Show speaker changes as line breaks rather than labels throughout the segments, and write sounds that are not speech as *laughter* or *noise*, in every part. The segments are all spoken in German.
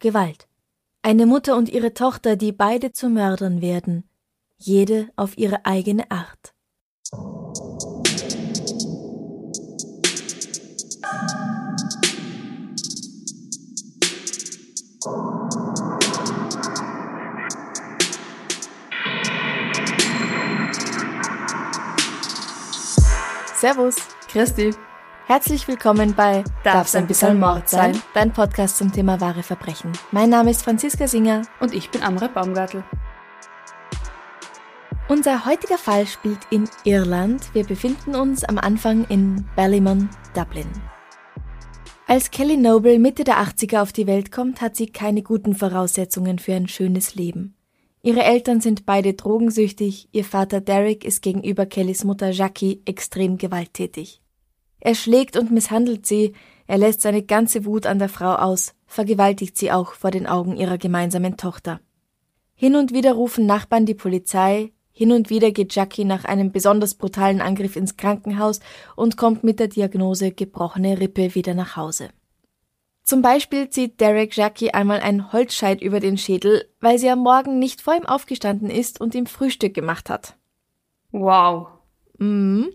Gewalt. Eine Mutter und ihre Tochter, die beide zu Mördern werden, jede auf ihre eigene Art. Servus.
Christi.
Herzlich willkommen bei
Darf's ein bisschen Mord sein?
Dein Podcast zum Thema wahre Verbrechen. Mein Name ist Franziska Singer.
Und ich bin Amre Baumgartel.
Unser heutiger Fall spielt in Irland. Wir befinden uns am Anfang in Ballymun, Dublin. Als Kelly Noble Mitte der 80er auf die Welt kommt, hat sie keine guten Voraussetzungen für ein schönes Leben. Ihre Eltern sind beide drogensüchtig, ihr Vater Derek ist gegenüber Kellys Mutter Jackie extrem gewalttätig. Er schlägt und misshandelt sie, er lässt seine ganze Wut an der Frau aus, vergewaltigt sie auch vor den Augen ihrer gemeinsamen Tochter. Hin und wieder rufen Nachbarn die Polizei, hin und wieder geht Jackie nach einem besonders brutalen Angriff ins Krankenhaus und kommt mit der Diagnose gebrochene Rippe wieder nach Hause. Zum Beispiel zieht Derek Jackie einmal ein Holzscheit über den Schädel, weil sie am Morgen nicht vor ihm aufgestanden ist und ihm Frühstück gemacht hat.
Wow.
Mhm.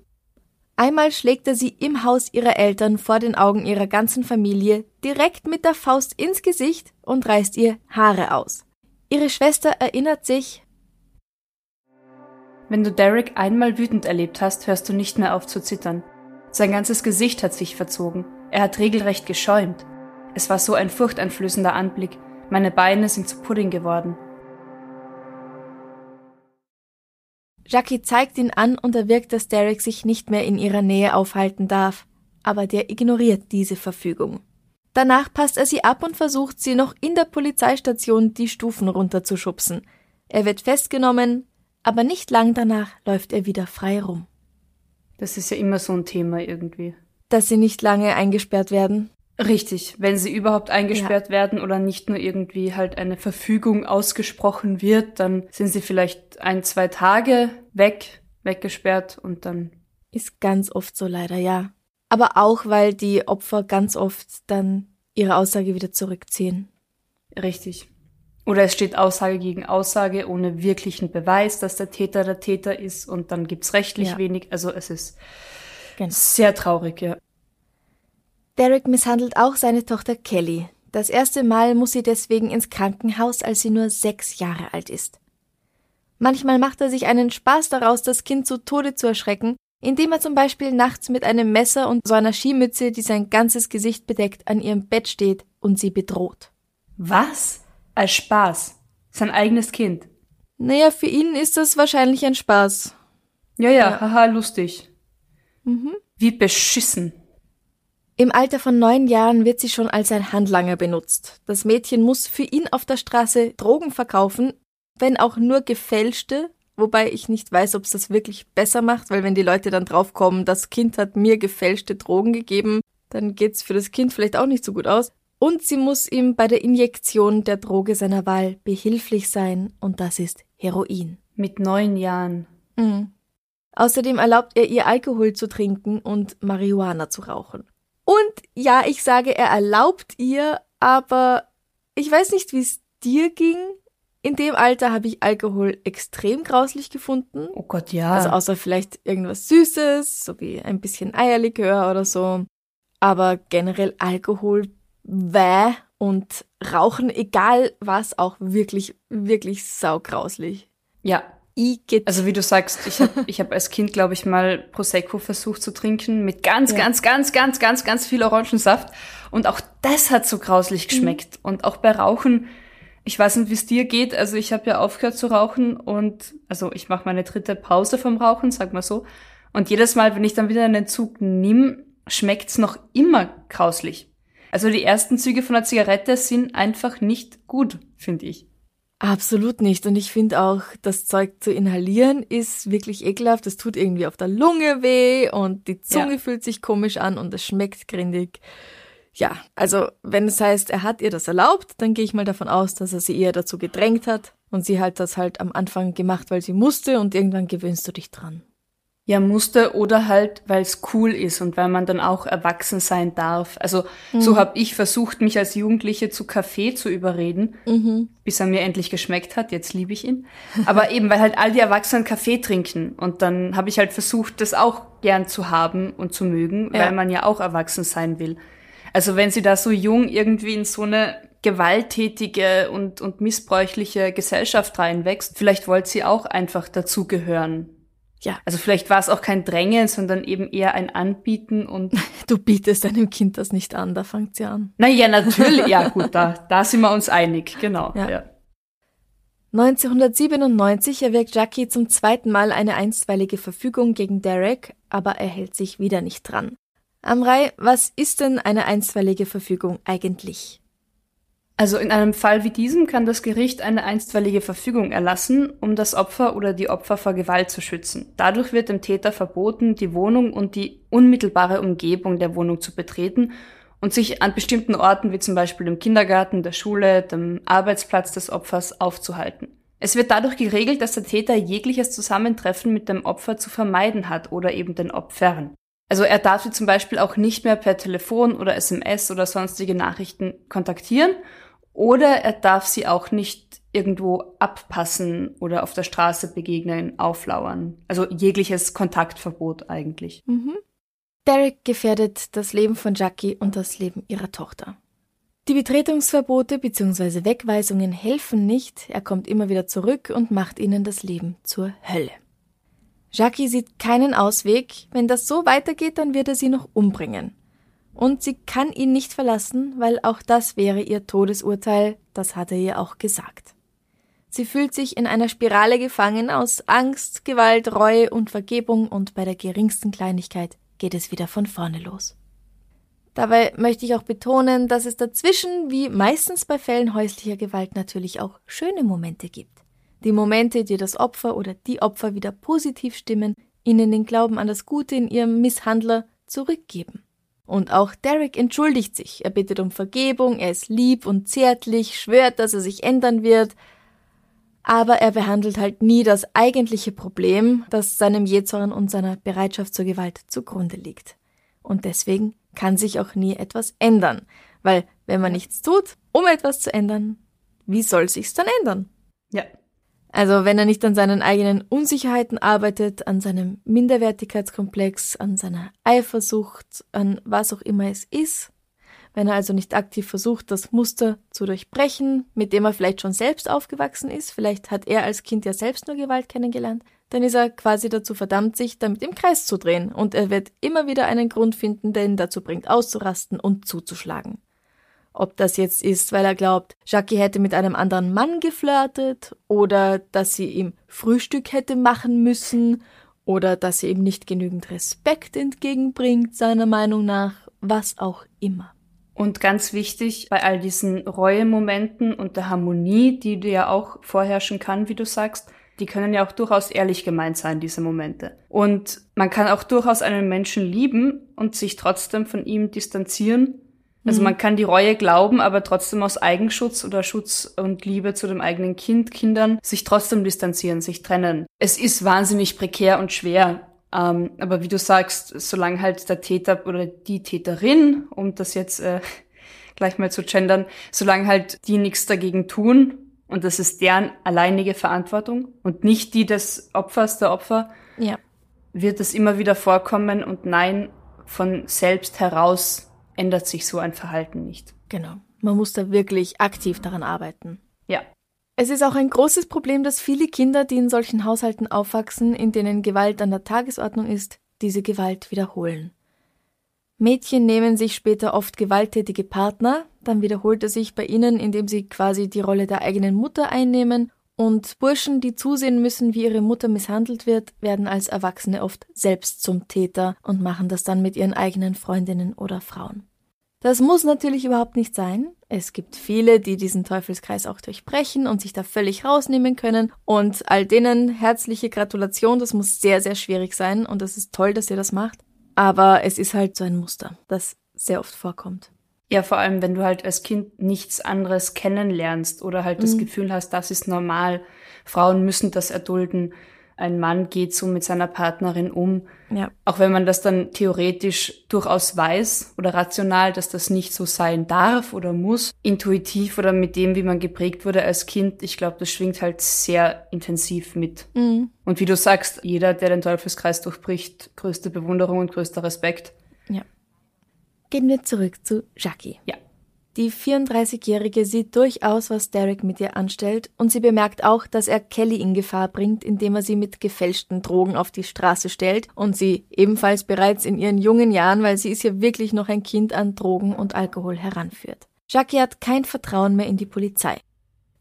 Einmal schlägt er sie im Haus ihrer Eltern vor den Augen ihrer ganzen Familie direkt mit der Faust ins Gesicht und reißt ihr Haare aus. Ihre Schwester erinnert sich,
Wenn du Derek einmal wütend erlebt hast, hörst du nicht mehr auf zu zittern. Sein ganzes Gesicht hat sich verzogen. Er hat regelrecht geschäumt. Es war so ein furchteinflößender Anblick. Meine Beine sind zu Pudding geworden.
Jackie zeigt ihn an und erwirkt, dass Derek sich nicht mehr in ihrer Nähe aufhalten darf, aber der ignoriert diese Verfügung. Danach passt er sie ab und versucht, sie noch in der Polizeistation die Stufen runterzuschubsen. Er wird festgenommen, aber nicht lang danach läuft er wieder frei rum.
Das ist ja immer so ein Thema irgendwie.
Dass sie nicht lange eingesperrt werden.
Richtig, wenn sie überhaupt eingesperrt ja. werden oder nicht nur irgendwie halt eine Verfügung ausgesprochen wird, dann sind sie vielleicht ein, zwei Tage weg, weggesperrt und dann.
Ist ganz oft so leider, ja. Aber auch, weil die Opfer ganz oft dann ihre Aussage wieder zurückziehen.
Richtig. Oder es steht Aussage gegen Aussage ohne wirklichen Beweis, dass der Täter der Täter ist und dann gibt's rechtlich ja. wenig. Also es ist ganz sehr traurig, ja.
Derek misshandelt auch seine Tochter Kelly. Das erste Mal muss sie deswegen ins Krankenhaus, als sie nur sechs Jahre alt ist. Manchmal macht er sich einen Spaß daraus, das Kind zu Tode zu erschrecken, indem er zum Beispiel nachts mit einem Messer und so einer Skimütze, die sein ganzes Gesicht bedeckt, an ihrem Bett steht und sie bedroht.
Was? Als Spaß? Sein eigenes Kind?
Naja, für ihn ist das wahrscheinlich ein Spaß.
Ja, ja, ja. haha, lustig. Mhm. Wie beschissen.
Im Alter von neun Jahren wird sie schon als ein Handlanger benutzt. Das Mädchen muss für ihn auf der Straße Drogen verkaufen, wenn auch nur gefälschte, wobei ich nicht weiß, ob es das wirklich besser macht, weil wenn die Leute dann draufkommen, das Kind hat mir gefälschte Drogen gegeben, dann geht's für das Kind vielleicht auch nicht so gut aus. Und sie muss ihm bei der Injektion der Droge seiner Wahl behilflich sein, und das ist Heroin.
Mit neun Jahren.
Mhm. Außerdem erlaubt er ihr Alkohol zu trinken und Marihuana zu rauchen. Und ja, ich sage, er erlaubt ihr, aber ich weiß nicht, wie es dir ging. In dem Alter habe ich Alkohol extrem grauslich gefunden.
Oh Gott, ja.
Also außer vielleicht irgendwas Süßes, so wie ein bisschen Eierlikör oder so. Aber generell Alkohol, wäh und Rauchen, egal was, auch wirklich, wirklich saugrauslich.
Ja, Igitt. Also wie du sagst, ich habe ich hab als Kind, glaube ich, mal Prosecco versucht zu trinken mit ganz, ja. ganz, ganz, ganz, ganz, ganz viel Orangensaft. Und auch das hat so grauslich mhm. geschmeckt. Mhm. Und auch bei Rauchen, ich weiß nicht, wie es dir geht. Also ich habe ja aufgehört zu rauchen und also ich mache meine dritte Pause vom Rauchen, sag mal so. Und jedes Mal, wenn ich dann wieder einen Zug nimm, schmeckt's noch immer grauslich. Also die ersten Züge von der Zigarette sind einfach nicht gut, finde ich.
Absolut nicht. Und ich finde auch, das Zeug zu inhalieren ist wirklich ekelhaft. Es tut irgendwie auf der Lunge weh und die Zunge ja. fühlt sich komisch an und es schmeckt grindig. Ja, also wenn es heißt, er hat ihr das erlaubt, dann gehe ich mal davon aus, dass er sie eher dazu gedrängt hat und sie hat das halt am Anfang gemacht, weil sie musste und irgendwann gewöhnst du dich dran.
Ja, musste oder halt, weil es cool ist und weil man dann auch erwachsen sein darf. Also mhm. so habe ich versucht, mich als Jugendliche zu Kaffee zu überreden, mhm. bis er mir endlich geschmeckt hat. Jetzt liebe ich ihn. Aber *laughs* eben, weil halt all die Erwachsenen Kaffee trinken. Und dann habe ich halt versucht, das auch gern zu haben und zu mögen, ja. weil man ja auch erwachsen sein will. Also wenn sie da so jung irgendwie in so eine gewalttätige und, und missbräuchliche Gesellschaft reinwächst, vielleicht wollte sie auch einfach dazugehören ja, also vielleicht war es auch kein Drängen, sondern eben eher ein Anbieten und. *laughs*
Du bietest deinem Kind das nicht an, da fängt sie an.
Naja, natürlich, ja *laughs* gut, da, da sind wir uns einig, genau. Ja. ja.
1997 erwirkt Jackie zum zweiten Mal eine einstweilige Verfügung gegen Derek, aber er hält sich wieder nicht dran. Amrei, was ist denn eine einstweilige Verfügung eigentlich?
Also in einem Fall wie diesem kann das Gericht eine einstweilige Verfügung erlassen, um das Opfer oder die Opfer vor Gewalt zu schützen. Dadurch wird dem Täter verboten, die Wohnung und die unmittelbare Umgebung der Wohnung zu betreten und sich an bestimmten Orten wie zum Beispiel dem Kindergarten, der Schule, dem Arbeitsplatz des Opfers aufzuhalten. Es wird dadurch geregelt, dass der Täter jegliches Zusammentreffen mit dem Opfer zu vermeiden hat oder eben den Opfern. Also er darf sie zum Beispiel auch nicht mehr per Telefon oder SMS oder sonstige Nachrichten kontaktieren oder er darf sie auch nicht irgendwo abpassen oder auf der Straße begegnen, auflauern. Also jegliches Kontaktverbot eigentlich. Mhm.
Derek gefährdet das Leben von Jackie und das Leben ihrer Tochter. Die Betretungsverbote bzw. Wegweisungen helfen nicht, er kommt immer wieder zurück und macht ihnen das Leben zur Hölle. Jackie sieht keinen Ausweg, wenn das so weitergeht, dann wird er sie noch umbringen. Und sie kann ihn nicht verlassen, weil auch das wäre ihr Todesurteil, das hat er ihr auch gesagt. Sie fühlt sich in einer Spirale gefangen aus Angst, Gewalt, Reue und Vergebung und bei der geringsten Kleinigkeit geht es wieder von vorne los. Dabei möchte ich auch betonen, dass es dazwischen, wie meistens bei Fällen häuslicher Gewalt, natürlich auch schöne Momente gibt. Die Momente, die das Opfer oder die Opfer wieder positiv stimmen, ihnen den Glauben an das Gute in ihrem Misshandler zurückgeben. Und auch Derek entschuldigt sich. Er bittet um Vergebung, er ist lieb und zärtlich, schwört, dass er sich ändern wird. Aber er behandelt halt nie das eigentliche Problem, das seinem Jähzorn und seiner Bereitschaft zur Gewalt zugrunde liegt. Und deswegen kann sich auch nie etwas ändern. Weil, wenn man nichts tut, um etwas zu ändern, wie soll sich's dann ändern?
Ja,
also wenn er nicht an seinen eigenen Unsicherheiten arbeitet, an seinem Minderwertigkeitskomplex, an seiner Eifersucht, an was auch immer es ist, wenn er also nicht aktiv versucht, das Muster zu durchbrechen, mit dem er vielleicht schon selbst aufgewachsen ist, vielleicht hat er als Kind ja selbst nur Gewalt kennengelernt, dann ist er quasi dazu verdammt, sich damit im Kreis zu drehen und er wird immer wieder einen Grund finden, der ihn dazu bringt, auszurasten und zuzuschlagen. Ob das jetzt ist, weil er glaubt, Jackie hätte mit einem anderen Mann geflirtet oder dass sie ihm Frühstück hätte machen müssen oder dass sie ihm nicht genügend Respekt entgegenbringt, seiner Meinung nach, was auch immer.
Und ganz wichtig bei all diesen Reuemomenten und der Harmonie, die du ja auch vorherrschen kann, wie du sagst, die können ja auch durchaus ehrlich gemeint sein, diese Momente. Und man kann auch durchaus einen Menschen lieben und sich trotzdem von ihm distanzieren also mhm. man kann die Reue glauben, aber trotzdem aus Eigenschutz oder Schutz und Liebe zu dem eigenen Kind, Kindern, sich trotzdem distanzieren, sich trennen. Es ist wahnsinnig prekär und schwer. Ähm, aber wie du sagst, solange halt der Täter oder die Täterin, um das jetzt äh, *laughs* gleich mal zu gendern, solange halt die nichts dagegen tun, und das ist deren alleinige Verantwortung und nicht die des Opfers, der Opfer,
ja.
wird es immer wieder vorkommen und nein, von selbst heraus ändert sich so ein Verhalten nicht.
Genau. Man muss da wirklich aktiv daran arbeiten.
Ja.
Es ist auch ein großes Problem, dass viele Kinder, die in solchen Haushalten aufwachsen, in denen Gewalt an der Tagesordnung ist, diese Gewalt wiederholen. Mädchen nehmen sich später oft gewalttätige Partner, dann wiederholt er sich bei ihnen, indem sie quasi die Rolle der eigenen Mutter einnehmen Und Burschen, die zusehen müssen, wie ihre Mutter misshandelt wird, werden als Erwachsene oft selbst zum Täter und machen das dann mit ihren eigenen Freundinnen oder Frauen. Das muss natürlich überhaupt nicht sein. Es gibt viele, die diesen Teufelskreis auch durchbrechen und sich da völlig rausnehmen können. Und all denen herzliche Gratulation, das muss sehr, sehr schwierig sein und es ist toll, dass ihr das macht. Aber es ist halt so ein Muster, das sehr oft vorkommt.
Ja, vor allem, wenn du halt als Kind nichts anderes kennenlernst oder halt das mhm. Gefühl hast, das ist normal. Frauen müssen das erdulden. Ein Mann geht so mit seiner Partnerin um. Ja. Auch wenn man das dann theoretisch durchaus weiß oder rational, dass das nicht so sein darf oder muss, intuitiv oder mit dem, wie man geprägt wurde als Kind, ich glaube, das schwingt halt sehr intensiv mit. Mhm. Und wie du sagst, jeder, der den Teufelskreis durchbricht, größte Bewunderung und größter Respekt.
Ja. Gehen wir zurück zu Jackie.
Ja.
Die 34-Jährige sieht durchaus, was Derek mit ihr anstellt, und sie bemerkt auch, dass er Kelly in Gefahr bringt, indem er sie mit gefälschten Drogen auf die Straße stellt und sie ebenfalls bereits in ihren jungen Jahren, weil sie ist ja wirklich noch ein Kind an Drogen und Alkohol heranführt. Jackie hat kein Vertrauen mehr in die Polizei.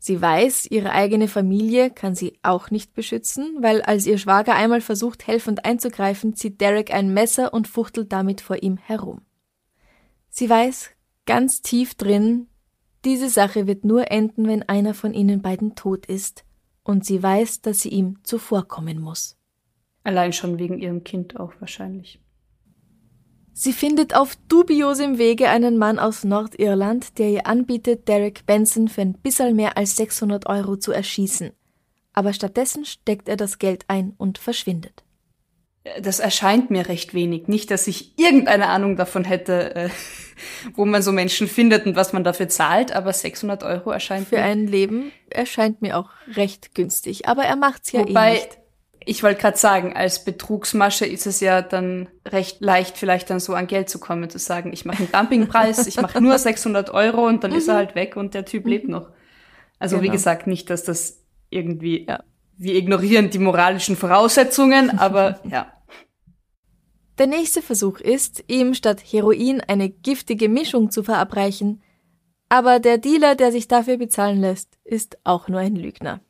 Sie weiß, ihre eigene Familie kann sie auch nicht beschützen, weil als ihr Schwager einmal versucht, helfend einzugreifen, zieht Derek ein Messer und fuchtelt damit vor ihm herum. Sie weiß ganz tief drin, diese Sache wird nur enden, wenn einer von ihnen beiden tot ist, und sie weiß, dass sie ihm zuvorkommen muss.
Allein schon wegen ihrem Kind auch wahrscheinlich.
Sie findet auf dubiosem Wege einen Mann aus Nordirland, der ihr anbietet, Derek Benson für ein bisschen mehr als 600 Euro zu erschießen. Aber stattdessen steckt er das Geld ein und verschwindet
das erscheint mir recht wenig. Nicht, dass ich irgendeine Ahnung davon hätte, äh, wo man so Menschen findet und was man dafür zahlt, aber 600 Euro erscheint
Für mir. ein Leben erscheint mir auch recht günstig, aber er macht's ja
Wobei,
eh nicht.
Ich wollte gerade sagen, als Betrugsmasche ist es ja dann recht leicht, vielleicht dann so an Geld zu kommen, zu sagen, ich mache einen Dumpingpreis, ich mache nur *laughs* 600 Euro und dann ist er mhm. halt weg und der Typ lebt noch. Also genau. wie gesagt, nicht, dass das irgendwie, ja, wir ignorieren die moralischen Voraussetzungen, aber *laughs* ja.
Der nächste Versuch ist, ihm statt Heroin eine giftige Mischung zu verabreichen. Aber der Dealer, der sich dafür bezahlen lässt, ist auch nur ein Lügner.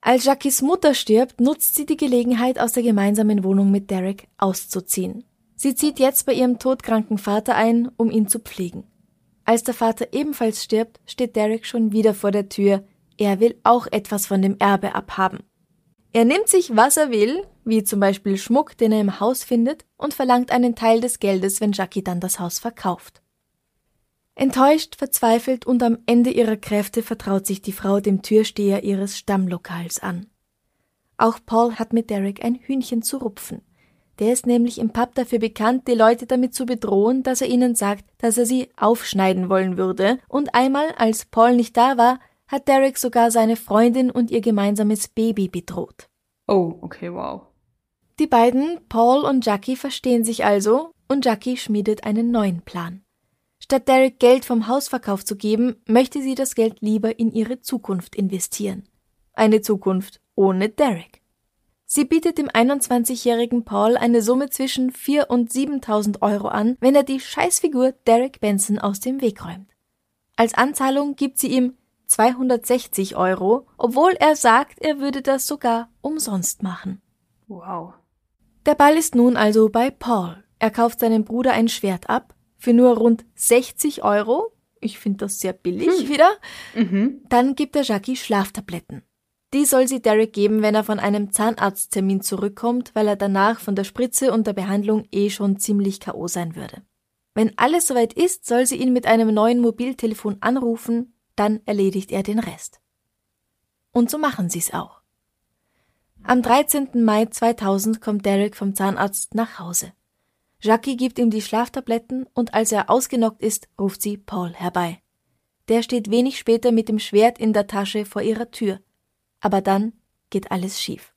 Als Jackies Mutter stirbt, nutzt sie die Gelegenheit, aus der gemeinsamen Wohnung mit Derek auszuziehen. Sie zieht jetzt bei ihrem todkranken Vater ein, um ihn zu pflegen. Als der Vater ebenfalls stirbt, steht Derek schon wieder vor der Tür. Er will auch etwas von dem Erbe abhaben. Er nimmt sich, was er will, wie zum Beispiel Schmuck, den er im Haus findet, und verlangt einen Teil des Geldes, wenn Jackie dann das Haus verkauft. Enttäuscht, verzweifelt und am Ende ihrer Kräfte vertraut sich die Frau dem Türsteher ihres Stammlokals an. Auch Paul hat mit Derek ein Hühnchen zu rupfen. Der ist nämlich im Pub dafür bekannt, die Leute damit zu bedrohen, dass er ihnen sagt, dass er sie aufschneiden wollen würde, und einmal, als Paul nicht da war, hat Derek sogar seine Freundin und ihr gemeinsames Baby bedroht.
Oh, okay, wow.
Die beiden, Paul und Jackie, verstehen sich also und Jackie schmiedet einen neuen Plan. Statt Derek Geld vom Hausverkauf zu geben, möchte sie das Geld lieber in ihre Zukunft investieren. Eine Zukunft ohne Derek. Sie bietet dem 21-jährigen Paul eine Summe zwischen 4 und 7.000 Euro an, wenn er die Scheißfigur Derek Benson aus dem Weg räumt. Als Anzahlung gibt sie ihm 260 Euro, obwohl er sagt, er würde das sogar umsonst machen.
Wow.
Der Ball ist nun also bei Paul. Er kauft seinem Bruder ein Schwert ab für nur rund 60 Euro. Ich finde das sehr billig hm. wieder. Mhm. Dann gibt er Jackie Schlaftabletten. Die soll sie Derek geben, wenn er von einem Zahnarzttermin zurückkommt, weil er danach von der Spritze und der Behandlung eh schon ziemlich K.O. sein würde. Wenn alles soweit ist, soll sie ihn mit einem neuen Mobiltelefon anrufen, dann erledigt er den Rest. Und so machen sie's auch. Am 13. Mai 2000 kommt Derek vom Zahnarzt nach Hause. Jackie gibt ihm die Schlaftabletten und als er ausgenockt ist, ruft sie Paul herbei. Der steht wenig später mit dem Schwert in der Tasche vor ihrer Tür. Aber dann geht alles schief.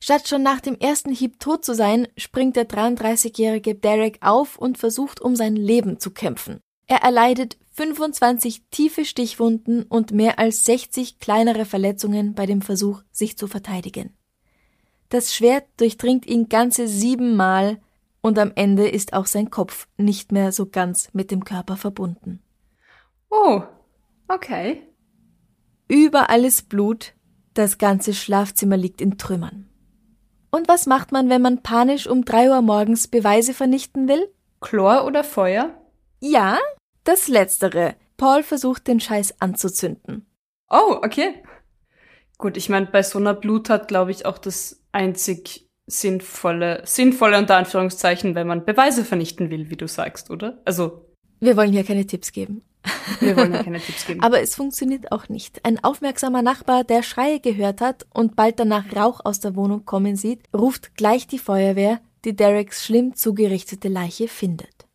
Statt schon nach dem ersten Hieb tot zu sein, springt der 33-jährige Derek auf und versucht um sein Leben zu kämpfen. Er erleidet 25 tiefe Stichwunden und mehr als 60 kleinere Verletzungen bei dem Versuch, sich zu verteidigen. Das Schwert durchdringt ihn ganze siebenmal und am Ende ist auch sein Kopf nicht mehr so ganz mit dem Körper verbunden.
Oh, okay.
Überall ist Blut, Das ganze Schlafzimmer liegt in Trümmern. Und was macht man, wenn man panisch um drei Uhr morgens Beweise vernichten will?
Chlor oder Feuer?
Ja, das Letztere. Paul versucht, den Scheiß anzuzünden.
Oh, okay. Gut, ich meine, bei so einer Bluttat glaube ich auch das einzig sinnvolle, sinnvolle unter Anführungszeichen, wenn man Beweise vernichten will, wie du sagst, oder? Also.
Wir wollen hier keine Tipps geben.
Wir wollen ja keine Tipps geben. *laughs*
Aber es funktioniert auch nicht. Ein aufmerksamer Nachbar, der Schreie gehört hat und bald danach Rauch aus der Wohnung kommen sieht, ruft gleich die Feuerwehr, die Dereks schlimm zugerichtete Leiche findet.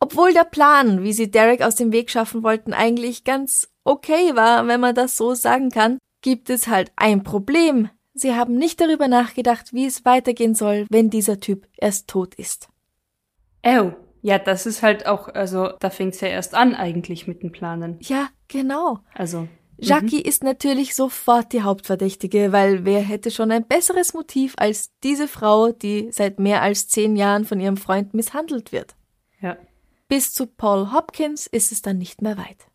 Obwohl der Plan, wie sie Derek aus dem Weg schaffen wollten, eigentlich ganz okay war, wenn man das so sagen kann, gibt es halt ein Problem. Sie haben nicht darüber nachgedacht, wie es weitergehen soll, wenn dieser Typ erst tot ist.
Oh, ja, das ist halt auch, also da fängt's ja erst an eigentlich mit dem Planen.
Ja, genau.
Also.
Jackie mhm. ist natürlich sofort die Hauptverdächtige, weil wer hätte schon ein besseres Motiv als diese Frau, die seit mehr als zehn Jahren von ihrem Freund misshandelt wird.
Ja.
Bis zu Paul Hopkins ist es dann nicht mehr weit.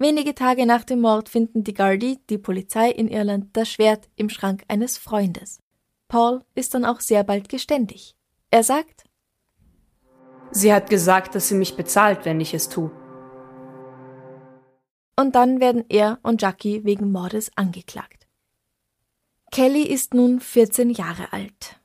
Wenige Tage nach dem Mord finden die Gardaí, die Polizei in Irland, das Schwert im Schrank eines Freundes. Paul ist dann auch sehr bald geständig. Er sagt,
Sie hat gesagt, dass sie mich bezahlt, wenn ich es tue.
Und dann werden er und Jackie wegen Mordes angeklagt. Kelly ist nun 14 Jahre alt.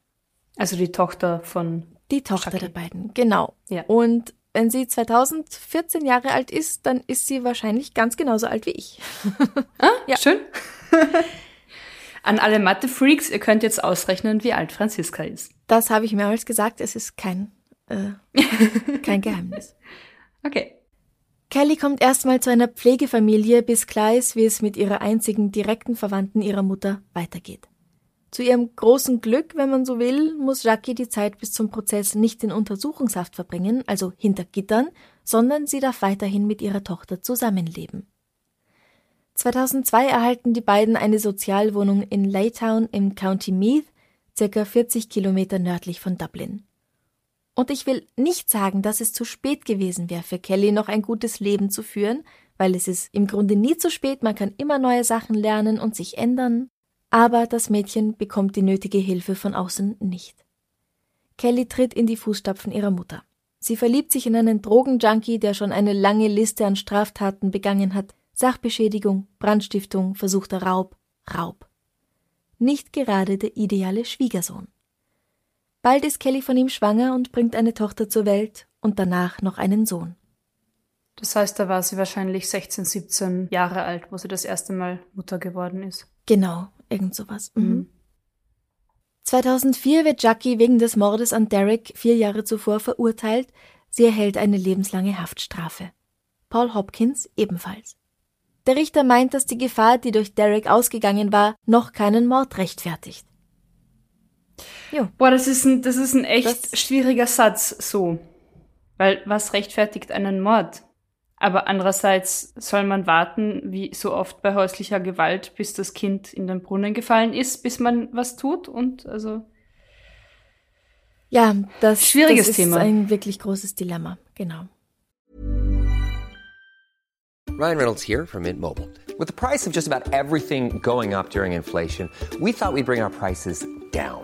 Also die Tochter von.
Die Tochter
Jackie.
der beiden, genau.
Ja.
Und wenn sie 2014 Jahre alt ist, dann ist sie wahrscheinlich ganz genauso alt wie ich. *laughs*
Ah,
Ja.
schön. *laughs* An alle Mathe-Freaks, ihr könnt jetzt ausrechnen, wie alt Franziska ist.
Das habe ich mehrmals gesagt, es ist kein, äh, *laughs* kein Geheimnis.
Okay.
Kelly kommt erstmal zu einer Pflegefamilie, bis klar ist, wie es mit ihrer einzigen direkten Verwandten ihrer Mutter weitergeht. Zu ihrem großen Glück, wenn man so will, muss Jackie die Zeit bis zum Prozess nicht in Untersuchungshaft verbringen, also hinter Gittern, sondern sie darf weiterhin mit ihrer Tochter zusammenleben. 2002 erhalten die beiden eine Sozialwohnung in Laytown im County Meath, circa 40 Kilometer nördlich von Dublin. Und ich will nicht sagen, dass es zu spät gewesen wäre für Kelly, noch ein gutes Leben zu führen, weil es ist im Grunde nie zu spät, man kann immer neue Sachen lernen und sich ändern. Aber das Mädchen bekommt die nötige Hilfe von außen nicht. Kelly tritt in die Fußstapfen ihrer Mutter. Sie verliebt sich in einen Drogenjunkie, der schon eine lange Liste an Straftaten begangen hat. Sachbeschädigung, Brandstiftung, versuchter Raub, Raub. Nicht gerade der ideale Schwiegersohn. Bald ist Kelly von ihm schwanger und bringt eine Tochter zur Welt und danach noch einen Sohn.
Das heißt, da war sie wahrscheinlich 16, 17 Jahre alt, wo sie das erste Mal Mutter geworden ist.
Genau, irgend sowas. Mhm. 2004 wird Jackie wegen des Mordes an Derek vier Jahre zuvor verurteilt. Sie erhält eine lebenslange Haftstrafe. Paul Hopkins ebenfalls. Der Richter meint, dass die Gefahr, die durch Derek ausgegangen war, noch keinen Mord rechtfertigt. Jo.
Boah, das ist ein, das ist ein echt
Das-
schwieriger Satz, so. Weil was rechtfertigt einen Mord? Aber andererseits soll man warten, wie so oft bei häuslicher Gewalt, bis das Kind in den Brunnen gefallen ist, bis man was tut und also.
Ja, das,
Schwieriges
das ist
Thema.
ein wirklich großes Dilemma. Genau.
Ryan Reynolds here from Mint Mobile. With the price of just about everything going up during inflation, we thought we'd bring our prices down.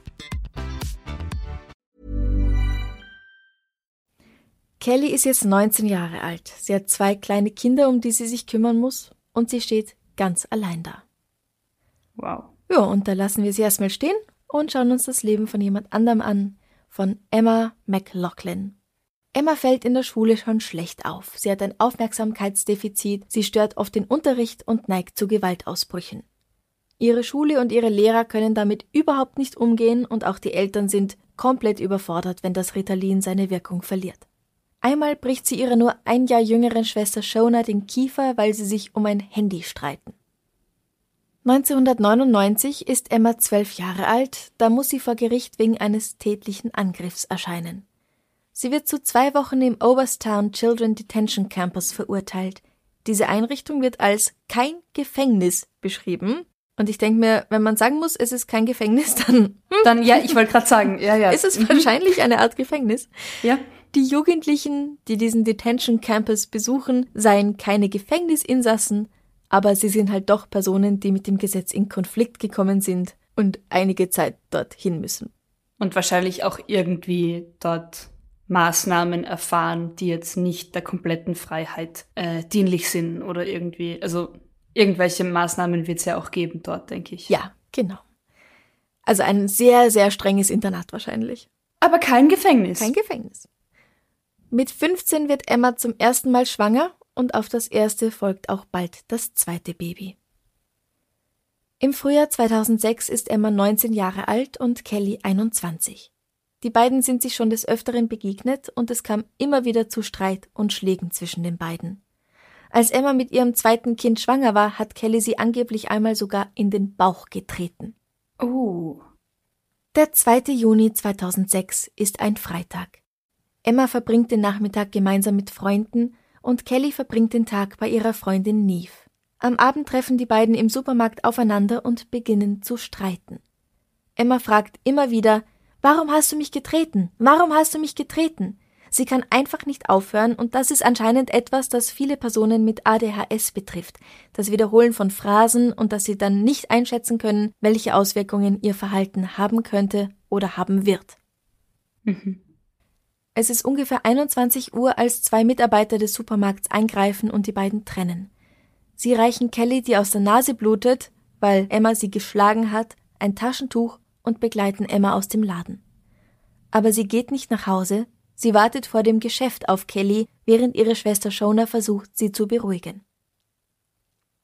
Kelly ist jetzt 19 Jahre alt. Sie hat zwei kleine Kinder, um die sie sich kümmern muss, und sie steht ganz allein da.
Wow.
Ja, und da lassen wir sie erstmal stehen und schauen uns das Leben von jemand anderem an, von Emma McLaughlin. Emma fällt in der Schule schon schlecht auf. Sie hat ein Aufmerksamkeitsdefizit, sie stört oft den Unterricht und neigt zu Gewaltausbrüchen. Ihre Schule und ihre Lehrer können damit überhaupt nicht umgehen und auch die Eltern sind komplett überfordert, wenn das Ritalin seine Wirkung verliert. Einmal bricht sie ihrer nur ein Jahr jüngeren Schwester Shona den Kiefer, weil sie sich um ein Handy streiten. 1999 ist Emma zwölf Jahre alt, da muss sie vor Gericht wegen eines tätlichen Angriffs erscheinen. Sie wird zu zwei Wochen im Overstown Children Detention Campus verurteilt. Diese Einrichtung wird als kein Gefängnis beschrieben. Und ich denke mir, wenn man sagen muss, es ist kein Gefängnis, dann. Hm,
Dann, ja, ich wollte gerade sagen, ja, ja.
ist es wahrscheinlich eine Art Gefängnis.
Ja.
Die Jugendlichen, die diesen Detention Campus besuchen, seien keine Gefängnisinsassen, aber sie sind halt doch Personen, die mit dem Gesetz in Konflikt gekommen sind und einige Zeit dorthin müssen.
Und wahrscheinlich auch irgendwie dort Maßnahmen erfahren, die jetzt nicht der kompletten Freiheit äh, dienlich sind oder irgendwie, also irgendwelche Maßnahmen wird es ja auch geben dort, denke ich.
Ja, genau. Also ein sehr, sehr strenges Internat wahrscheinlich.
Aber kein Gefängnis.
Kein Gefängnis. Mit 15 wird Emma zum ersten Mal schwanger und auf das erste folgt auch bald das zweite Baby. Im Frühjahr 2006 ist Emma 19 Jahre alt und Kelly 21. Die beiden sind sich schon des Öfteren begegnet und es kam immer wieder zu Streit und Schlägen zwischen den beiden. Als Emma mit ihrem zweiten Kind schwanger war, hat Kelly sie angeblich einmal sogar in den Bauch getreten.
Oh.
Der 2. Juni 2006 ist ein Freitag. Emma verbringt den Nachmittag gemeinsam mit Freunden und Kelly verbringt den Tag bei ihrer Freundin Neve. Am Abend treffen die beiden im Supermarkt aufeinander und beginnen zu streiten. Emma fragt immer wieder, Warum hast du mich getreten? Warum hast du mich getreten? Sie kann einfach nicht aufhören und das ist anscheinend etwas, das viele Personen mit ADHS betrifft. Das Wiederholen von Phrasen und dass sie dann nicht einschätzen können, welche Auswirkungen ihr Verhalten haben könnte oder haben wird.
Mhm.
Es ist ungefähr 21 Uhr, als zwei Mitarbeiter des Supermarkts eingreifen und die beiden trennen. Sie reichen Kelly, die aus der Nase blutet, weil Emma sie geschlagen hat, ein Taschentuch und begleiten Emma aus dem Laden. Aber sie geht nicht nach Hause, sie wartet vor dem Geschäft auf Kelly, während ihre Schwester Shona versucht, sie zu beruhigen.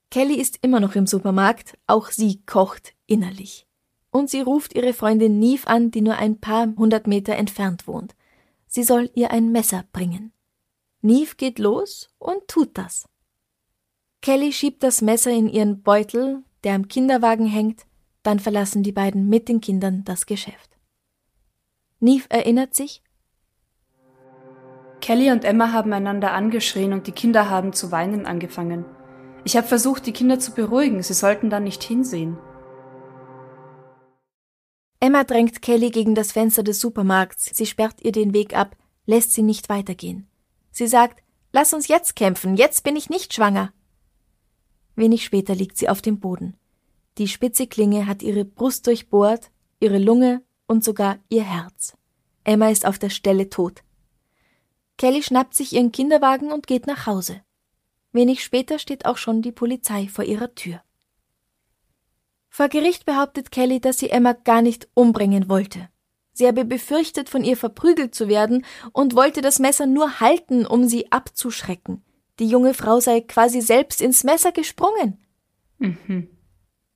Kelly ist immer noch im Supermarkt, auch sie kocht innerlich. Und sie ruft ihre Freundin Neve an, die nur ein paar hundert Meter entfernt wohnt. Sie soll ihr ein Messer bringen. Neve geht los und tut das. Kelly schiebt das Messer in ihren Beutel, der am Kinderwagen hängt, dann verlassen die beiden mit den Kindern das Geschäft. Neve erinnert sich,
Kelly und Emma haben einander angeschrien und die Kinder haben zu weinen angefangen. Ich habe versucht, die Kinder zu beruhigen, sie sollten da nicht hinsehen.
Emma drängt Kelly gegen das Fenster des Supermarkts, sie sperrt ihr den Weg ab, lässt sie nicht weitergehen. Sie sagt, Lass uns jetzt kämpfen, jetzt bin ich nicht schwanger. Wenig später liegt sie auf dem Boden. Die spitze Klinge hat ihre Brust durchbohrt, ihre Lunge und sogar ihr Herz. Emma ist auf der Stelle tot. Kelly schnappt sich ihren Kinderwagen und geht nach Hause. Wenig später steht auch schon die Polizei vor ihrer Tür. Vor Gericht behauptet Kelly, dass sie Emma gar nicht umbringen wollte. Sie habe befürchtet, von ihr verprügelt zu werden und wollte das Messer nur halten, um sie abzuschrecken. Die junge Frau sei quasi selbst ins Messer gesprungen.
Mhm.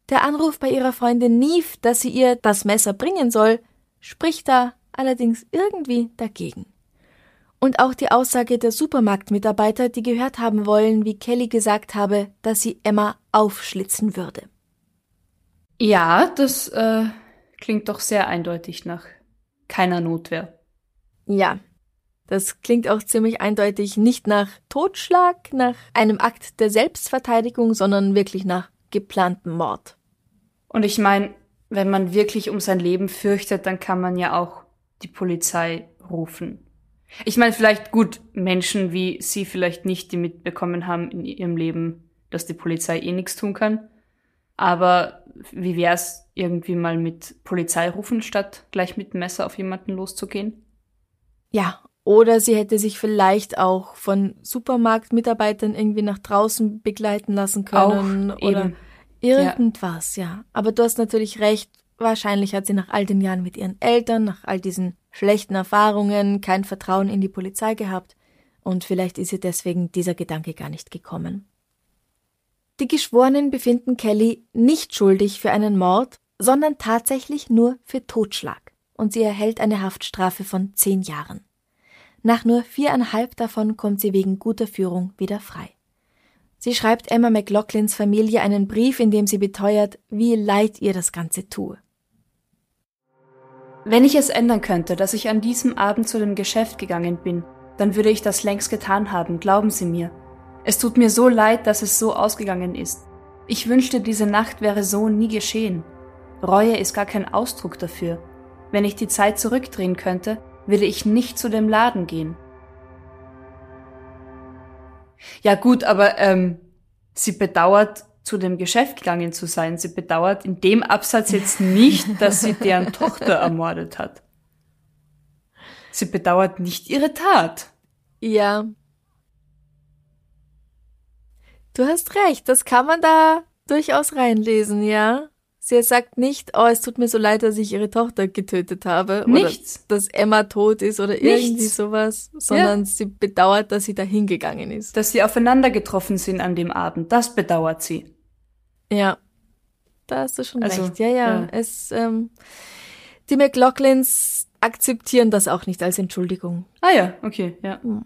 Der Anruf bei ihrer Freundin Neve, dass sie ihr das Messer bringen soll, spricht da allerdings irgendwie dagegen. Und auch die Aussage der Supermarktmitarbeiter, die gehört haben wollen, wie Kelly gesagt habe, dass sie Emma aufschlitzen würde.
Ja, das äh, klingt doch sehr eindeutig nach keiner Notwehr.
Ja, das klingt auch ziemlich eindeutig nicht nach Totschlag, nach einem Akt der Selbstverteidigung, sondern wirklich nach geplantem Mord.
Und ich meine, wenn man wirklich um sein Leben fürchtet, dann kann man ja auch die Polizei rufen. Ich meine, vielleicht gut, Menschen wie Sie vielleicht nicht, die mitbekommen haben in ihrem Leben, dass die Polizei eh nichts tun kann. Aber wie wär's irgendwie mal mit Polizei rufen, statt gleich mit Messer auf jemanden loszugehen?
Ja, oder sie hätte sich vielleicht auch von Supermarktmitarbeitern irgendwie nach draußen begleiten lassen können.
Auch
oder
eben.
irgendwas, ja. Aber du hast natürlich recht, wahrscheinlich hat sie nach all den Jahren mit ihren Eltern, nach all diesen schlechten Erfahrungen, kein Vertrauen in die Polizei gehabt und vielleicht ist ihr deswegen dieser Gedanke gar nicht gekommen. Die Geschworenen befinden Kelly nicht schuldig für einen Mord, sondern tatsächlich nur für Totschlag und sie erhält eine Haftstrafe von zehn Jahren. Nach nur viereinhalb davon kommt sie wegen guter Führung wieder frei. Sie schreibt Emma McLaughlins Familie einen Brief, in dem sie beteuert, wie leid ihr das Ganze tue.
Wenn ich es ändern könnte, dass ich an diesem Abend zu dem Geschäft gegangen bin, dann würde ich das längst getan haben, glauben Sie mir. Es tut mir so leid, dass es so ausgegangen ist. Ich wünschte, diese Nacht wäre so nie geschehen. Reue ist gar kein Ausdruck dafür. Wenn ich die Zeit zurückdrehen könnte, würde ich nicht zu dem Laden gehen. Ja gut, aber ähm, sie bedauert, zu dem Geschäft gegangen zu sein. Sie bedauert in dem Absatz jetzt *laughs* nicht, dass sie deren Tochter ermordet hat. Sie bedauert nicht ihre Tat.
Ja. Du hast recht, das kann man da durchaus reinlesen, ja. Sie sagt nicht, oh, es tut mir so leid, dass ich ihre Tochter getötet habe.
Nichts.
Oder dass Emma tot ist oder Nichts. irgendwie sowas, sondern ja. sie bedauert, dass sie da hingegangen ist.
Dass sie aufeinander getroffen sind an dem Abend, das bedauert sie.
Ja, da hast du schon also, recht. Ja, ja. ja. Es, ähm, die McLaughlins akzeptieren das auch nicht als Entschuldigung.
Ah ja, okay, ja. Hm.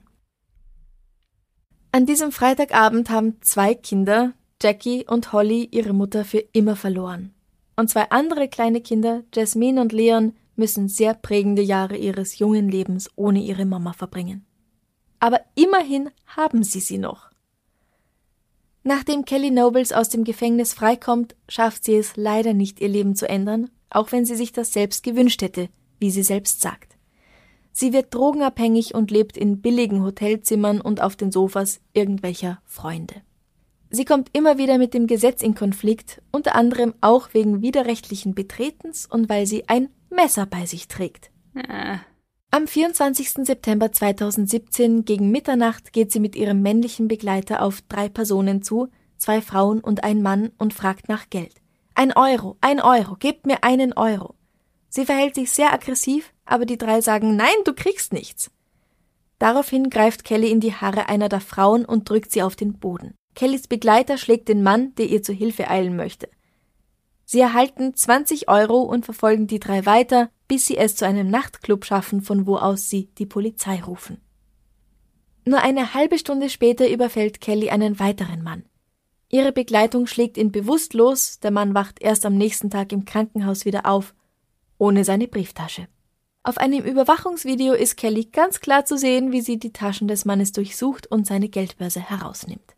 An diesem Freitagabend haben zwei Kinder, Jackie und Holly, ihre Mutter für immer verloren. Und zwei andere kleine Kinder, Jasmine und Leon, müssen sehr prägende Jahre ihres jungen Lebens ohne ihre Mama verbringen. Aber immerhin haben sie sie noch. Nachdem Kelly Nobles aus dem Gefängnis freikommt, schafft sie es leider nicht, ihr Leben zu ändern, auch wenn sie sich das selbst gewünscht hätte, wie sie selbst sagt. Sie wird drogenabhängig und lebt in billigen Hotelzimmern und auf den Sofas irgendwelcher Freunde. Sie kommt immer wieder mit dem Gesetz in Konflikt, unter anderem auch wegen widerrechtlichen Betretens und weil sie ein Messer bei sich trägt. Äh. Am 24. September 2017 gegen Mitternacht geht sie mit ihrem männlichen Begleiter auf drei Personen zu, zwei Frauen und ein Mann, und fragt nach Geld. Ein Euro, ein Euro, gebt mir einen Euro. Sie verhält sich sehr aggressiv, aber die drei sagen Nein, du kriegst nichts. Daraufhin greift Kelly in die Haare einer der Frauen und drückt sie auf den Boden. Kellys Begleiter schlägt den Mann, der ihr zu Hilfe eilen möchte. Sie erhalten 20 Euro und verfolgen die drei weiter, bis sie es zu einem Nachtclub schaffen, von wo aus sie die Polizei rufen. Nur eine halbe Stunde später überfällt Kelly einen weiteren Mann. Ihre Begleitung schlägt ihn bewusstlos, der Mann wacht erst am nächsten Tag im Krankenhaus wieder auf, ohne seine Brieftasche. Auf einem Überwachungsvideo ist Kelly ganz klar zu sehen, wie sie die Taschen des Mannes durchsucht und seine Geldbörse herausnimmt.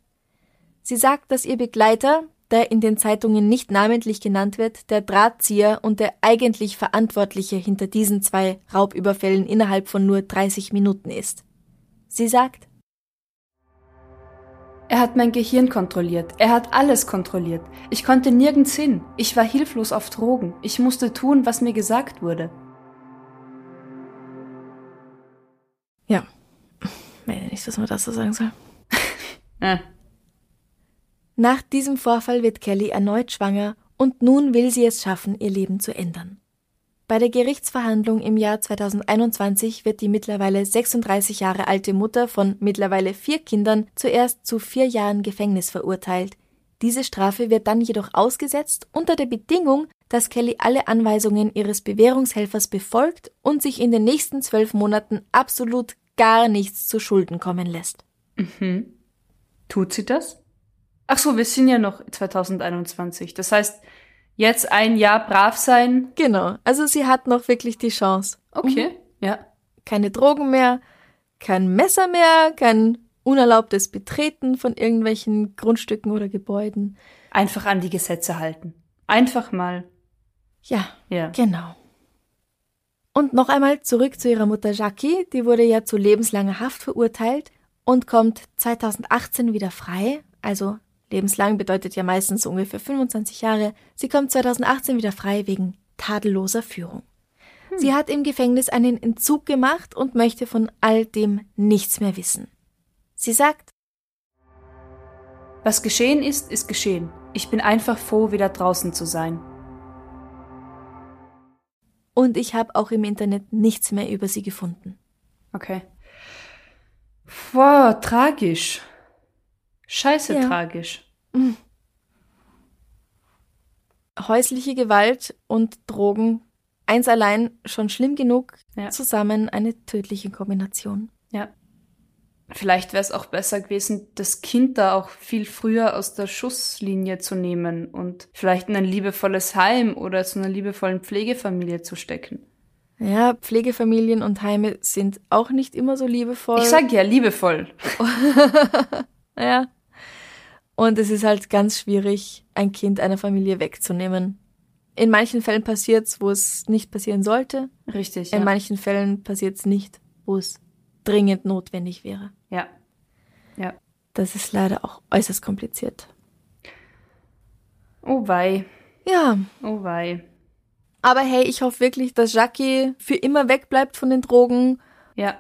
Sie sagt, dass ihr Begleiter, der in den Zeitungen nicht namentlich genannt wird, der Drahtzieher und der eigentlich Verantwortliche hinter diesen zwei Raubüberfällen innerhalb von nur 30 Minuten ist. Sie sagt,
er hat mein Gehirn kontrolliert. Er hat alles kontrolliert. Ich konnte nirgends hin. Ich war hilflos auf Drogen. Ich musste tun, was mir gesagt wurde.
Ja. Ich meine nicht, dass man das so sagen soll. äh. *laughs* Nach diesem Vorfall wird Kelly erneut schwanger und nun will sie es schaffen, ihr Leben zu ändern. Bei der Gerichtsverhandlung im Jahr 2021 wird die mittlerweile 36 Jahre alte Mutter von mittlerweile vier Kindern zuerst zu vier Jahren Gefängnis verurteilt. Diese Strafe wird dann jedoch ausgesetzt unter der Bedingung, dass Kelly alle Anweisungen ihres Bewährungshelfers befolgt und sich in den nächsten zwölf Monaten absolut gar nichts zu Schulden kommen lässt.
Mhm. Tut sie das? Ach so, wir sind ja noch 2021. Das heißt, jetzt ein Jahr brav sein.
Genau. Also sie hat noch wirklich die Chance.
Okay. Mhm. Ja.
Keine Drogen mehr, kein Messer mehr, kein unerlaubtes Betreten von irgendwelchen Grundstücken oder Gebäuden.
Einfach an die Gesetze halten. Einfach mal.
Ja, ja. genau. Und noch einmal zurück zu ihrer Mutter Jackie, die wurde ja zu lebenslanger Haft verurteilt und kommt 2018 wieder frei, also Lebenslang bedeutet ja meistens ungefähr 25 Jahre. Sie kommt 2018 wieder frei wegen tadelloser Führung. Hm. Sie hat im Gefängnis einen Entzug gemacht und möchte von all dem nichts mehr wissen. Sie sagt,
was geschehen ist, ist geschehen. Ich bin einfach froh, wieder draußen zu sein.
Und ich habe auch im Internet nichts mehr über sie gefunden.
Okay. Wow, tragisch. Scheiße
Ja.
tragisch.
Häusliche Gewalt und Drogen, eins allein schon schlimm genug,
Ja.
zusammen eine tödliche Kombination.
Ja. Vielleicht wäre es auch besser gewesen, das Kind da auch viel früher aus der Schusslinie zu nehmen und vielleicht in ein liebevolles Heim oder zu einer liebevollen Pflegefamilie zu stecken.
Ja, Pflegefamilien und Heime sind auch nicht immer so liebevoll.
Ich sag ja, liebevoll. *laughs*
Ja. Und es ist halt ganz schwierig, ein Kind einer Familie wegzunehmen. In manchen Fällen passiert's, wo es nicht passieren sollte.
Richtig.
In
Ja.
manchen Fällen passiert's nicht, wo es dringend notwendig wäre.
ja. Ja.
Das ist leider auch äußerst kompliziert.
Oh wei.
Ja,
Oh wei.
aber hey, ich hoffe wirklich, dass Jackie für immer wegbleibt von den Drogen,
Ja.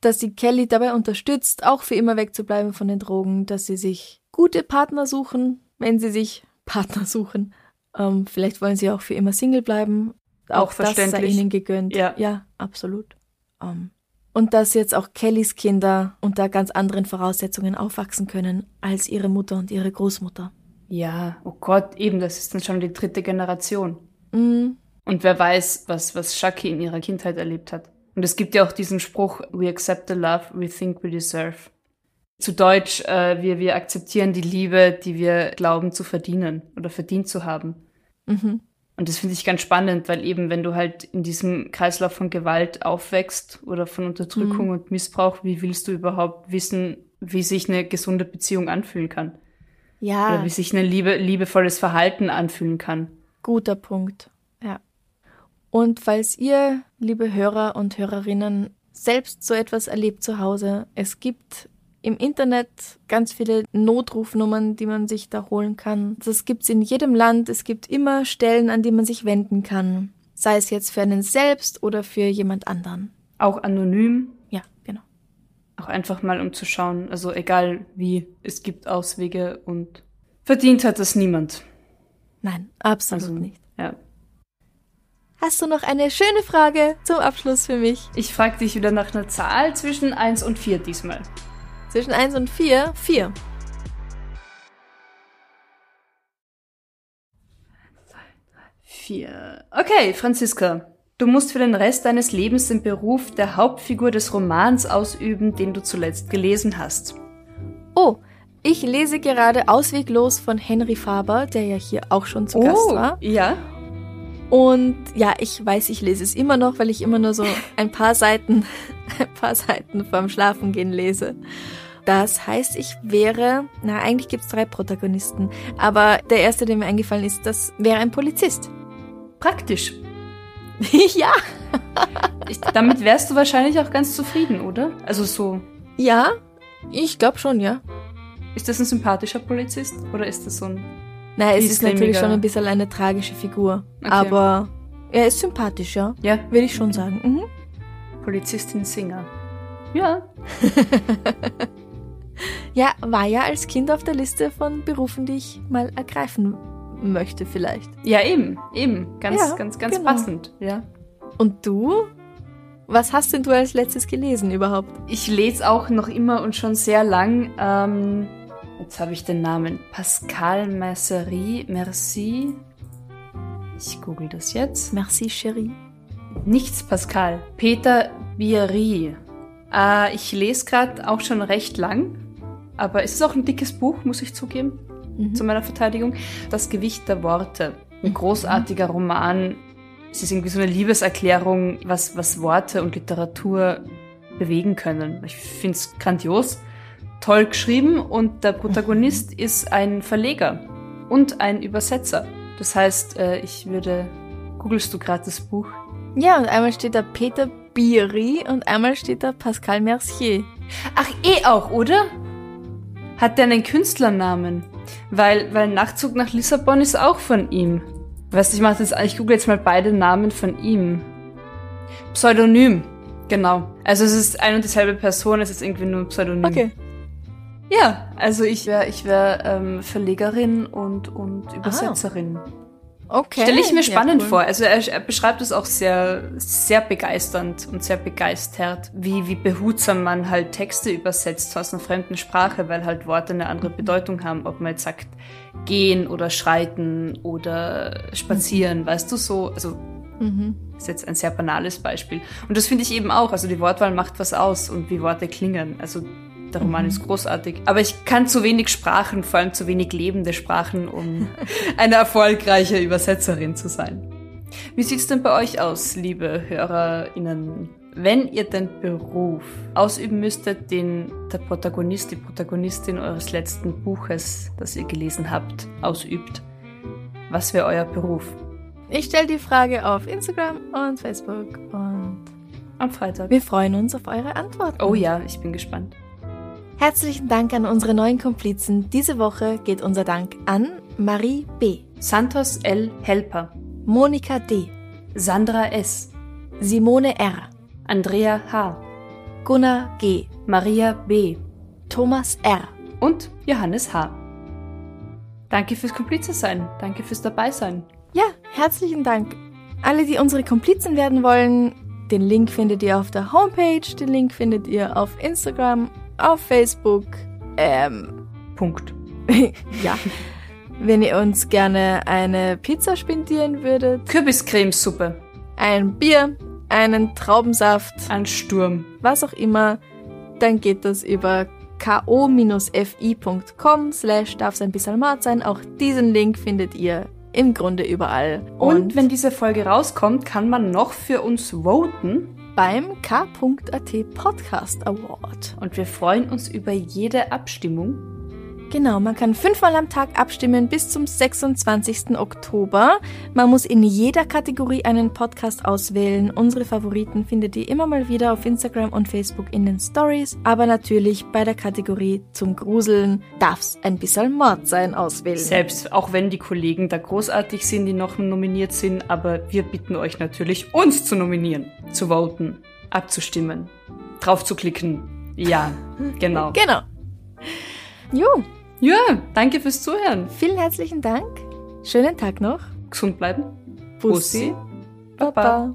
Dass sie Kelly dabei unterstützt, auch für immer wegzubleiben von den Drogen, dass sie sich gute Partner suchen, wenn sie sich *laughs* Partner suchen. Ähm, vielleicht wollen sie auch für immer Single bleiben.
Auch
Auch, das sei
verständlich.
ihnen gegönnt.
Ja.
ja absolut. Ähm, und dass jetzt auch Kellys Kinder unter ganz anderen Voraussetzungen aufwachsen können als ihre Mutter und ihre Großmutter.
Ja. Oh Gott, eben, das ist dann schon die dritte Generation.
Mhm.
Und wer weiß, was, was Shaki in ihrer Kindheit erlebt hat. Und es gibt ja auch diesen Spruch, we accept the love we think we deserve. Zu Deutsch, äh, wir, wir akzeptieren die Liebe, die wir glauben zu verdienen oder verdient zu haben.
Mhm.
Und das finde ich ganz spannend, weil eben, wenn du halt in diesem Kreislauf von Gewalt aufwächst oder von Unterdrückung
Mhm.
und Missbrauch, wie willst du überhaupt wissen, wie sich eine gesunde Beziehung anfühlen kann?
Ja.
Oder wie sich ein liebe, liebevolles Verhalten anfühlen kann?
Guter Punkt. Und falls ihr, liebe Hörer und Hörerinnen, selbst so etwas erlebt zu Hause, es gibt im Internet ganz viele Notrufnummern, die man sich da holen kann. Das gibt's in jedem Land. Es gibt immer Stellen, an die man sich wenden kann. Sei es jetzt für einen selbst oder für jemand anderen.
Auch anonym,
Ja, genau.
auch einfach mal um zu schauen, also egal wie, es gibt Auswege und verdient hat das niemand.
Nein, absolut
Also,
nicht.
ja.
Hast du noch eine schöne Frage zum Abschluss für mich?
Ich frage dich wieder nach einer Zahl zwischen 1 und 4 diesmal.
Zwischen 1 und 4? 4.
Vier. Okay, Franziska. Du musst für den Rest deines Lebens den Beruf der Hauptfigur des Romans ausüben, den du zuletzt gelesen hast.
Oh, ich lese gerade Ausweglos von Henry Faber, der ja hier auch schon zu Gast war.
ja.
Und ja, ich weiß, ich lese es immer noch, weil ich immer nur so ein paar Seiten, *laughs* ein paar Seiten vorm Schlafengehen lese. Das heißt, ich wäre, na, eigentlich gibt's drei Protagonisten, aber der erste, der mir eingefallen ist, das wäre ein Polizist.
Praktisch. *laughs*
ja,
Ich, damit wärst du wahrscheinlich auch ganz zufrieden, oder? Also so.
ja, ich glaube schon, ja.
Ist das ein sympathischer Polizist? Oder ist das so ein.
Na, es ist natürlich schon ein bisschen eine tragische Figur,
Okay.
aber er ist sympathisch, ja,
Ja,
würde ich schon sagen. Mhm.
Polizistin Singer. Ja. *laughs*
Ja, war ja als Kind auf der Liste von Berufen, die ich mal ergreifen möchte vielleicht.
Ja, eben. Eben. Ganz,
Ja,
ganz, ganz
genau.
passend. Ja.
Und du? Was hast denn du als letztes gelesen überhaupt?
Ich lese auch noch immer und schon sehr lang. Ähm, jetzt habe ich den Namen. Pascal Mercerie. Merci. Ich google das jetzt.
Merci, Chérie.
Nichts Pascal. Peter Biery. Äh, ich lese gerade auch schon recht lang. Aber es ist auch ein dickes Buch, muss ich zugeben. Zu meiner Verteidigung. Das Gewicht der Worte. Ein großartiger Roman. Es ist irgendwie so eine Liebeserklärung, was, was Worte und Literatur bewegen können. Ich finde es grandios. Toll geschrieben und der Protagonist ist ein Verleger und ein Übersetzer. Das heißt, äh, ich würde. Googlest du gerade das Buch?
Ja, und einmal steht da Peter Biery und einmal steht da Pascal Mercier.
Ach, eh auch, oder? Hat der einen Künstlernamen? Weil, weil Nachtzug nach Lissabon ist auch von ihm. Weißt du, ich mache jetzt, ich google jetzt mal beide Namen von ihm. Pseudonym. Genau. Also es ist ein und dieselbe Person, es ist irgendwie nur ein Pseudonym.
Okay.
Ja, also ich wäre ich wär, ähm, Verlegerin und, und Übersetzerin. Okay. Stelle ich mir spannend ja, cool. vor. Also er, er, beschreibt es auch sehr, sehr begeisternd und sehr begeistert, wie, wie behutsam man halt Texte übersetzt aus einer fremden Sprache, weil halt Worte eine andere Bedeutung haben, ob man jetzt sagt gehen oder schreiten oder spazieren, mhm. weißt du so, also mhm. ist jetzt ein sehr banales Beispiel. Und das finde ich eben auch, also die Wortwahl macht was aus und wie Worte klingen. Also der Roman ist großartig. Aber ich kann zu wenig Sprachen, vor allem zu wenig lebende Sprachen, um *laughs* eine erfolgreiche Übersetzerin zu sein. Wie sieht's denn bei euch aus, liebe HörerInnen? Wenn ihr den Beruf ausüben müsstet, den der Protagonist, die Protagonistin eures letzten Buches, das ihr gelesen habt, ausübt, was wäre euer Beruf?
Ich stelle die Frage auf Instagram und Facebook und
am Freitag.
Wir freuen uns auf eure Antworten.
Oh ja, ich bin gespannt.
Herzlichen Dank an unsere neuen Komplizen. Diese Woche geht unser Dank an Marie B.,
Santos L. Helper,
Monika D.,
Sandra S.,
Simone R.,
Andrea H.,
Gunnar G.,
Maria B.,
Thomas R.
und Johannes H. Danke fürs Komplize sein. Danke fürs Dabeisein.
Ja, herzlichen Dank. Alle, die unsere Komplizen werden wollen, den Link findet ihr auf der Homepage, den Link findet ihr auf Instagram auf Facebook. Ähm,
Punkt. *laughs*
ja. Wenn ihr uns gerne eine Pizza spendieren würdet.
Kürbiscremesuppe.
Ein Bier, einen Traubensaft.
Ein Sturm.
Was auch immer. Dann geht das über ko-fi.com slash darf ein bisschen mart sein. Auch diesen Link findet ihr im Grunde überall.
Und, Und wenn diese Folge rauskommt, kann man noch für uns voten
beim K.at Podcast Award.
Und wir freuen uns über jede Abstimmung.
Genau, man kann fünfmal am Tag abstimmen bis zum 26. Oktober. Man muss in jeder Kategorie einen Podcast auswählen. Unsere Favoriten findet ihr immer mal wieder auf Instagram und Facebook in den Stories. Aber natürlich bei der Kategorie zum Gruseln darf's ein bisschen Mord sein auswählen.
Selbst, auch wenn die Kollegen da großartig sind, die noch nominiert sind. Aber wir bitten euch natürlich, uns zu nominieren, zu voten, abzustimmen, drauf zu klicken. Ja, *laughs* genau.
genau. Jo,
ja, danke fürs Zuhören.
Vielen herzlichen Dank. Schönen Tag noch.
Gesund bleiben.
Bussi. Baba.